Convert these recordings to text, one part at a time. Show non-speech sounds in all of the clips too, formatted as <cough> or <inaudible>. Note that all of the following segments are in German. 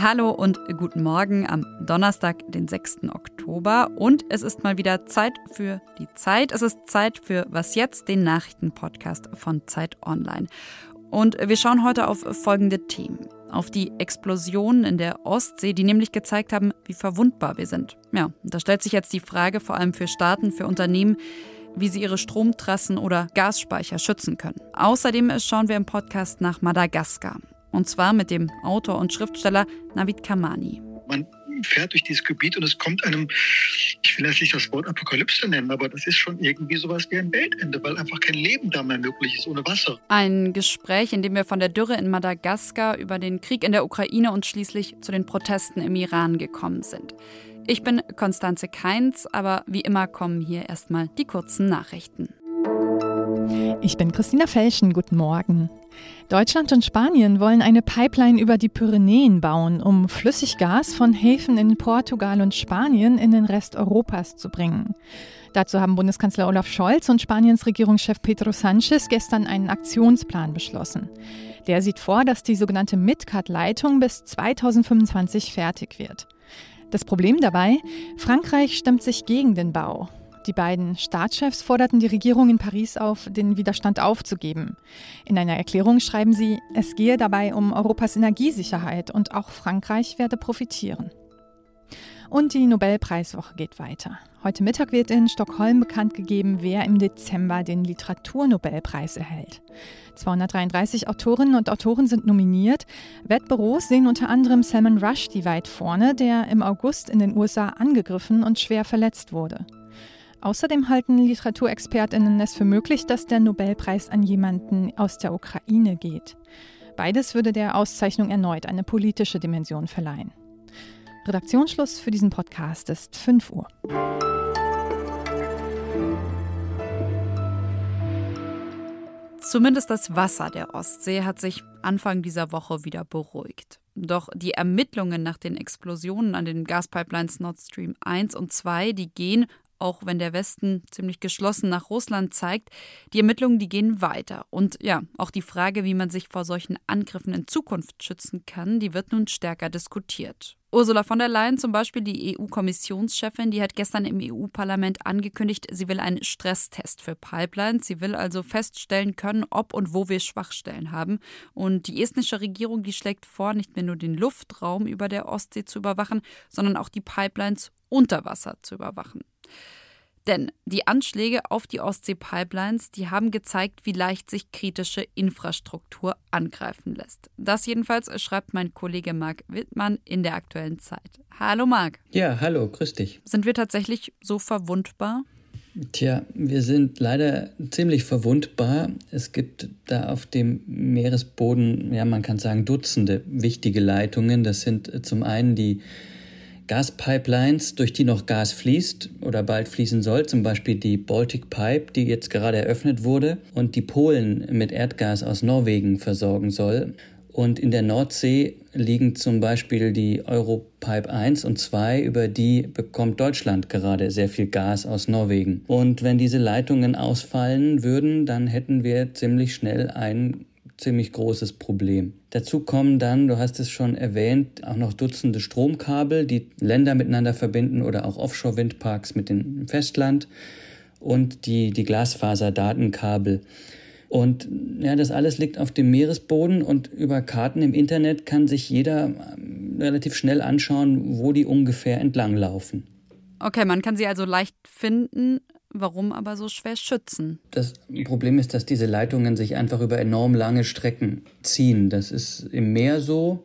Hallo und guten Morgen am Donnerstag, den 6. Oktober. Und es ist mal wieder Zeit für die Zeit. Es ist Zeit für Was jetzt, den Nachrichtenpodcast von Zeit Online. Und wir schauen heute auf folgende Themen. Auf die Explosionen in der Ostsee, die nämlich gezeigt haben, wie verwundbar wir sind. Ja, da stellt sich jetzt die Frage, vor allem für Staaten, für Unternehmen, wie sie ihre Stromtrassen oder Gasspeicher schützen können. Außerdem schauen wir im Podcast nach Madagaskar. Und zwar mit dem Autor und Schriftsteller Navid Kamani. Man fährt durch dieses Gebiet und es kommt einem, ich will jetzt nicht das Wort Apokalypse nennen, aber das ist schon irgendwie sowas wie ein Weltende, weil einfach kein Leben da mehr möglich ist ohne Wasser. Ein Gespräch, in dem wir von der Dürre in Madagaskar über den Krieg in der Ukraine und schließlich zu den Protesten im Iran gekommen sind. Ich bin Konstanze Keins, aber wie immer kommen hier erstmal die kurzen Nachrichten. Ich bin Christina Felschen, guten Morgen. Deutschland und Spanien wollen eine Pipeline über die Pyrenäen bauen, um Flüssiggas von Häfen in Portugal und Spanien in den Rest Europas zu bringen. Dazu haben Bundeskanzler Olaf Scholz und Spaniens Regierungschef Pedro Sánchez gestern einen Aktionsplan beschlossen. Der sieht vor, dass die sogenannte Midcat-Leitung bis 2025 fertig wird. Das Problem dabei, Frankreich stemmt sich gegen den Bau. Die beiden Staatschefs forderten die Regierung in Paris auf, den Widerstand aufzugeben. In einer Erklärung schreiben sie, es gehe dabei um Europas Energiesicherheit und auch Frankreich werde profitieren. Und die Nobelpreiswoche geht weiter. Heute Mittag wird in Stockholm bekannt gegeben, wer im Dezember den Literaturnobelpreis erhält. 233 Autorinnen und Autoren sind nominiert. Wettbüros sehen unter anderem Salman Rushdie weit vorne, der im August in den USA angegriffen und schwer verletzt wurde. Außerdem halten Literaturexpertinnen es für möglich, dass der Nobelpreis an jemanden aus der Ukraine geht. Beides würde der Auszeichnung erneut eine politische Dimension verleihen. Redaktionsschluss für diesen Podcast ist 5 Uhr. Zumindest das Wasser der Ostsee hat sich Anfang dieser Woche wieder beruhigt. Doch die Ermittlungen nach den Explosionen an den Gaspipelines Nord Stream 1 und 2, die gehen auch wenn der Westen ziemlich geschlossen nach Russland zeigt, die Ermittlungen, die gehen weiter. Und ja, auch die Frage, wie man sich vor solchen Angriffen in Zukunft schützen kann, die wird nun stärker diskutiert. Ursula von der Leyen, zum Beispiel die EU-Kommissionschefin, die hat gestern im EU-Parlament angekündigt, sie will einen Stresstest für Pipelines. Sie will also feststellen können, ob und wo wir Schwachstellen haben. Und die estnische Regierung, die schlägt vor, nicht mehr nur den Luftraum über der Ostsee zu überwachen, sondern auch die Pipelines unter Wasser zu überwachen. Denn die Anschläge auf die Ostsee-Pipelines, die haben gezeigt, wie leicht sich kritische Infrastruktur angreifen lässt. Das jedenfalls schreibt mein Kollege Marc Wittmann in der aktuellen Zeit. Hallo Marc. Ja, hallo, grüß dich. Sind wir tatsächlich so verwundbar? Tja, wir sind leider ziemlich verwundbar. Es gibt da auf dem Meeresboden, ja, man kann sagen, Dutzende wichtige Leitungen. Das sind zum einen die Gaspipelines, durch die noch Gas fließt oder bald fließen soll, zum Beispiel die Baltic Pipe, die jetzt gerade eröffnet wurde und die Polen mit Erdgas aus Norwegen versorgen soll. Und in der Nordsee liegen zum Beispiel die Europipe 1 und 2, über die bekommt Deutschland gerade sehr viel Gas aus Norwegen. Und wenn diese Leitungen ausfallen würden, dann hätten wir ziemlich schnell ein ziemlich großes Problem. Dazu kommen dann, du hast es schon erwähnt, auch noch Dutzende Stromkabel, die Länder miteinander verbinden oder auch Offshore-Windparks mit dem Festland und die, die Glasfaserdatenkabel. Und ja, das alles liegt auf dem Meeresboden und über Karten im Internet kann sich jeder ähm, relativ schnell anschauen, wo die ungefähr entlanglaufen. Okay, man kann sie also leicht finden, Warum aber so schwer schützen? Das Problem ist, dass diese Leitungen sich einfach über enorm lange Strecken ziehen. Das ist im Meer so,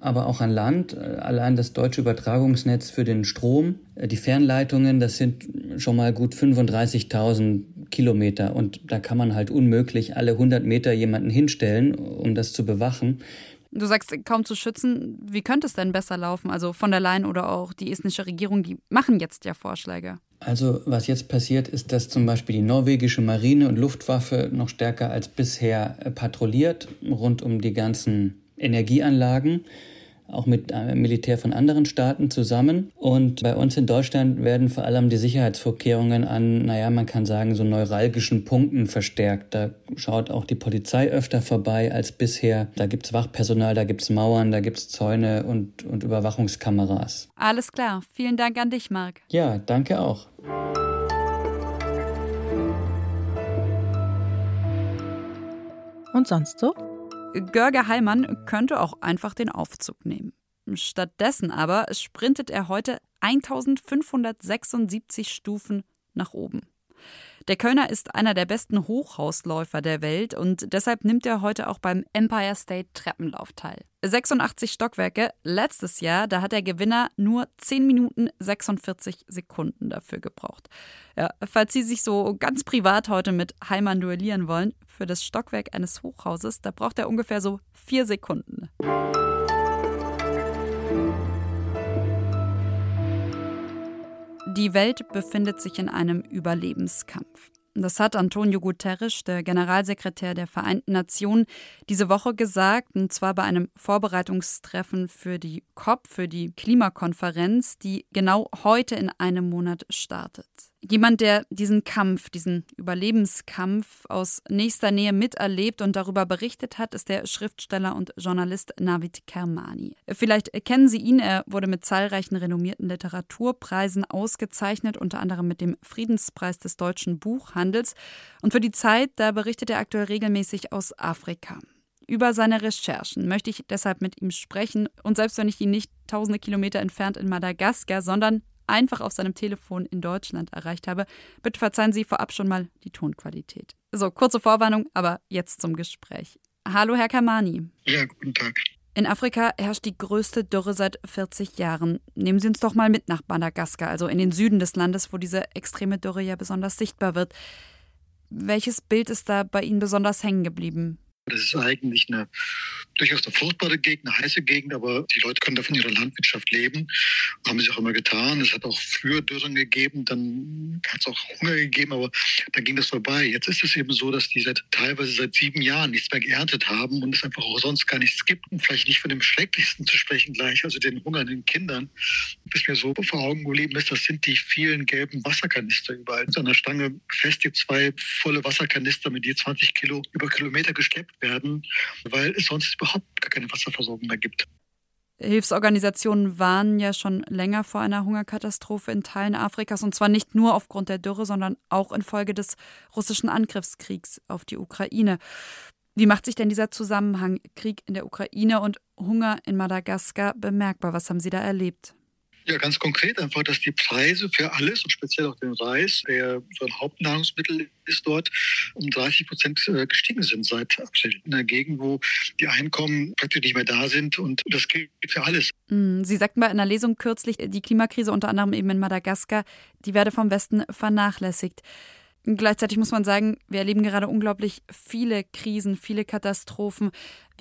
aber auch an Land. Allein das deutsche Übertragungsnetz für den Strom, die Fernleitungen, das sind schon mal gut 35.000 Kilometer. Und da kann man halt unmöglich alle 100 Meter jemanden hinstellen, um das zu bewachen. Du sagst, kaum zu schützen. Wie könnte es denn besser laufen? Also von der Leyen oder auch die estnische Regierung, die machen jetzt ja Vorschläge. Also was jetzt passiert ist, dass zum Beispiel die norwegische Marine und Luftwaffe noch stärker als bisher äh, patrouilliert rund um die ganzen Energieanlagen. Auch mit äh, Militär von anderen Staaten zusammen. Und bei uns in Deutschland werden vor allem die Sicherheitsvorkehrungen an, naja, man kann sagen, so neuralgischen Punkten verstärkt. Da schaut auch die Polizei öfter vorbei als bisher. Da gibt es Wachpersonal, da gibt es Mauern, da gibt es Zäune und, und Überwachungskameras. Alles klar. Vielen Dank an dich, Marc. Ja, danke auch. Und sonst so? Görge Heilmann könnte auch einfach den Aufzug nehmen. Stattdessen aber sprintet er heute 1576 Stufen nach oben. Der Kölner ist einer der besten Hochhausläufer der Welt und deshalb nimmt er heute auch beim Empire State Treppenlauf teil. 86 Stockwerke, letztes Jahr, da hat der Gewinner nur 10 Minuten 46 Sekunden dafür gebraucht. Ja, falls Sie sich so ganz privat heute mit Heimann duellieren wollen, für das Stockwerk eines Hochhauses, da braucht er ungefähr so 4 Sekunden. Die Welt befindet sich in einem Überlebenskampf. Das hat Antonio Guterres, der Generalsekretär der Vereinten Nationen, diese Woche gesagt, und zwar bei einem Vorbereitungstreffen für die COP, für die Klimakonferenz, die genau heute in einem Monat startet. Jemand, der diesen Kampf, diesen Überlebenskampf aus nächster Nähe miterlebt und darüber berichtet hat, ist der Schriftsteller und Journalist Navid Kermani. Vielleicht kennen Sie ihn, er wurde mit zahlreichen renommierten Literaturpreisen ausgezeichnet, unter anderem mit dem Friedenspreis des deutschen Buchhandels. Und für die Zeit, da berichtet er aktuell regelmäßig aus Afrika. Über seine Recherchen möchte ich deshalb mit ihm sprechen. Und selbst wenn ich ihn nicht tausende Kilometer entfernt in Madagaskar, sondern einfach auf seinem Telefon in Deutschland erreicht habe. Bitte verzeihen Sie vorab schon mal die Tonqualität. So, kurze Vorwarnung, aber jetzt zum Gespräch. Hallo, Herr Kamani. Ja, guten Tag. In Afrika herrscht die größte Dürre seit 40 Jahren. Nehmen Sie uns doch mal mit nach Madagaskar, also in den Süden des Landes, wo diese extreme Dürre ja besonders sichtbar wird. Welches Bild ist da bei Ihnen besonders hängen geblieben? Das ist eigentlich eine durchaus eine fruchtbare Gegend, eine heiße Gegend, aber die Leute können da von ihrer Landwirtschaft leben. Haben sie auch immer getan. Es hat auch früher Dürren gegeben, dann hat es auch Hunger gegeben, aber dann ging das vorbei. Jetzt ist es eben so, dass die seit teilweise seit sieben Jahren nichts mehr geerntet haben und es einfach auch sonst gar nichts gibt. Und vielleicht nicht von dem Schrecklichsten zu sprechen gleich, also den hungernden Kindern. Bis mir so vor Augen geblieben ist, das sind die vielen gelben Wasserkanister überall. An der Stange befestigt zwei volle Wasserkanister mit je 20 Kilo über Kilometer geschleppt werden, weil es sonst überhaupt gar keine Wasserversorgung mehr gibt. Hilfsorganisationen warnen ja schon länger vor einer Hungerkatastrophe in Teilen Afrikas und zwar nicht nur aufgrund der Dürre, sondern auch infolge des russischen Angriffskriegs auf die Ukraine. Wie macht sich denn dieser Zusammenhang Krieg in der Ukraine und Hunger in Madagaskar bemerkbar? Was haben Sie da erlebt? Ja, ganz konkret einfach, dass die Preise für alles und speziell auch den Reis, der so ein Hauptnahrungsmittel ist dort, um 30 Prozent äh, gestiegen sind seit April. In einer Gegend, wo die Einkommen praktisch nicht mehr da sind und das gilt für alles. Mm, Sie sagten bei einer Lesung kürzlich, die Klimakrise unter anderem eben in Madagaskar, die werde vom Westen vernachlässigt. Gleichzeitig muss man sagen, wir erleben gerade unglaublich viele Krisen, viele Katastrophen.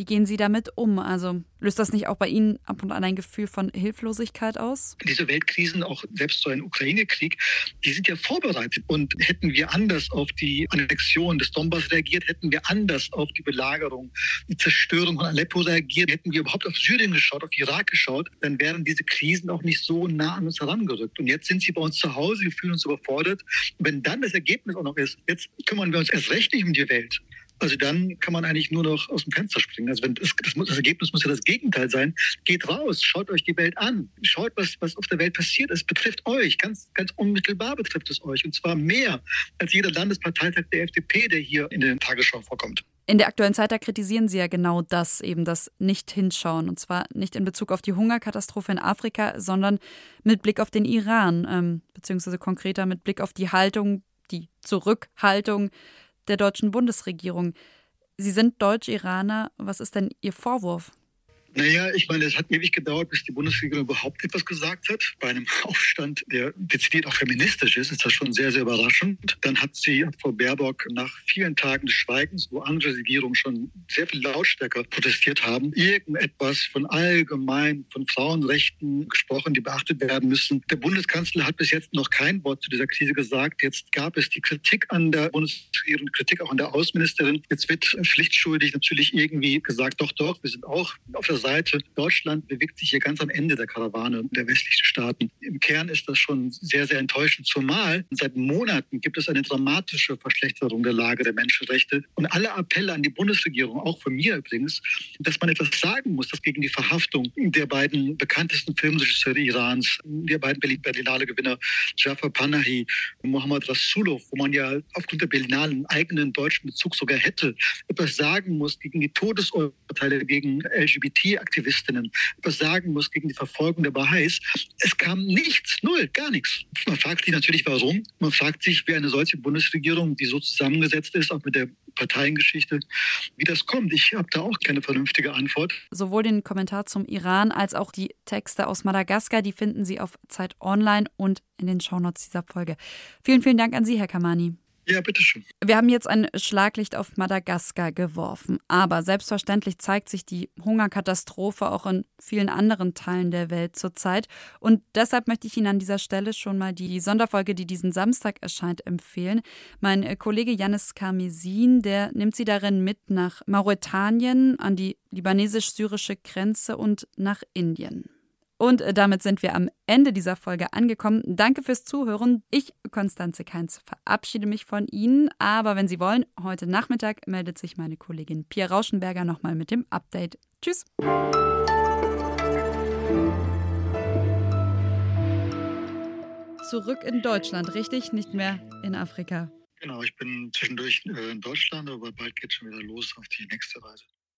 Wie gehen Sie damit um? Also löst das nicht auch bei Ihnen ab und an ein Gefühl von Hilflosigkeit aus? Diese Weltkrisen, auch selbst so ein Ukraine-Krieg, die sind ja vorbereitet. Und hätten wir anders auf die Annexion des Donbass reagiert, hätten wir anders auf die Belagerung, die Zerstörung von Aleppo reagiert, hätten wir überhaupt auf Syrien geschaut, auf Irak geschaut, dann wären diese Krisen auch nicht so nah an uns herangerückt. Und jetzt sind sie bei uns zu Hause, wir fühlen uns überfordert. Und wenn dann das Ergebnis auch noch ist, jetzt kümmern wir uns erst recht nicht um die Welt, also dann kann man eigentlich nur noch aus dem Fenster springen. Also wenn das, das, das, Ergebnis muss ja das Gegenteil sein. Geht raus, schaut euch die Welt an, schaut, was, was auf der Welt passiert. Es betrifft euch, ganz, ganz unmittelbar betrifft es euch. Und zwar mehr als jeder Landesparteitag der FDP, der hier in der Tagesschau vorkommt. In der aktuellen Zeit, da kritisieren Sie ja genau das, eben das Nicht-Hinschauen. Und zwar nicht in Bezug auf die Hungerkatastrophe in Afrika, sondern mit Blick auf den Iran, ähm, beziehungsweise konkreter mit Blick auf die Haltung, die Zurückhaltung der deutschen Bundesregierung. Sie sind Deutsch-Iraner. Was ist denn Ihr Vorwurf? Naja, ich meine, es hat ewig gedauert, bis die Bundesregierung überhaupt etwas gesagt hat. Bei einem <laughs> Aufstand, der dezidiert auch feministisch ist, ist das schon sehr, sehr überraschend. Dann hat sie, Frau Baerbock, nach vielen Tagen des Schweigens, wo andere Regierungen schon sehr viel lautstärker protestiert haben, irgendetwas von allgemein, von Frauenrechten gesprochen, die beachtet werden müssen. Der Bundeskanzler hat bis jetzt noch kein Wort zu dieser Krise gesagt. Jetzt gab es die Kritik an der Bundesregierung, Kritik auch an der Außenministerin. Jetzt wird pflichtschuldig natürlich irgendwie gesagt, doch, doch, wir sind auch auf der Seite. Deutschland bewegt sich hier ganz am Ende der Karawane der westlichen Staaten. Im Kern ist das schon sehr, sehr enttäuschend, zumal seit Monaten gibt es eine dramatische Verschlechterung der Lage der Menschenrechte. Und alle Appelle an die Bundesregierung, auch von mir übrigens, dass man etwas sagen muss, dass gegen die Verhaftung der beiden bekanntesten Filmregisseure Irans, der beiden Berlinale-Gewinner Jafar Panahi und Mohammad Rasulov, wo man ja aufgrund der Berlinale einen eigenen deutschen Bezug sogar hätte, etwas sagen muss gegen die Todesurteile gegen LGBT-Aktivistinnen, etwas sagen muss gegen die Verfolgung der Baha'is. Es kam nichts, null, gar nichts. Man fragt sich natürlich, warum. Man fragt sich, wie eine solche Bundesregierung, die so zusammengesetzt ist, auch mit der Parteiengeschichte, wie das kommt. Ich habe da auch keine vernünftige Antwort. Sowohl den Kommentar zum Iran als auch die Texte aus Madagaskar, die finden Sie auf Zeit Online und in den Shownotes dieser Folge. Vielen, vielen Dank an Sie, Herr Kamani. Ja, bitteschön. Wir haben jetzt ein Schlaglicht auf Madagaskar geworfen, aber selbstverständlich zeigt sich die Hungerkatastrophe auch in vielen anderen Teilen der Welt zurzeit. Und deshalb möchte ich Ihnen an dieser Stelle schon mal die Sonderfolge, die diesen Samstag erscheint, empfehlen. Mein Kollege Janis Karmesin, der nimmt Sie darin mit nach Mauretanien, an die libanesisch-syrische Grenze und nach Indien. Und äh, damit sind wir am Ende dieser Folge angekommen. Danke fürs Zuhören. Ich, Konstanze Keins, verabschiede mich von Ihnen. Aber wenn Sie wollen, heute Nachmittag meldet sich meine Kollegin Pia Rauschenberger nochmal mit dem Update. Tschüss. Zurück in Deutschland, richtig? Nicht mehr in Afrika. Genau, ich bin zwischendurch äh, in Deutschland, aber bald geht es schon wieder los auf die nächste Reise.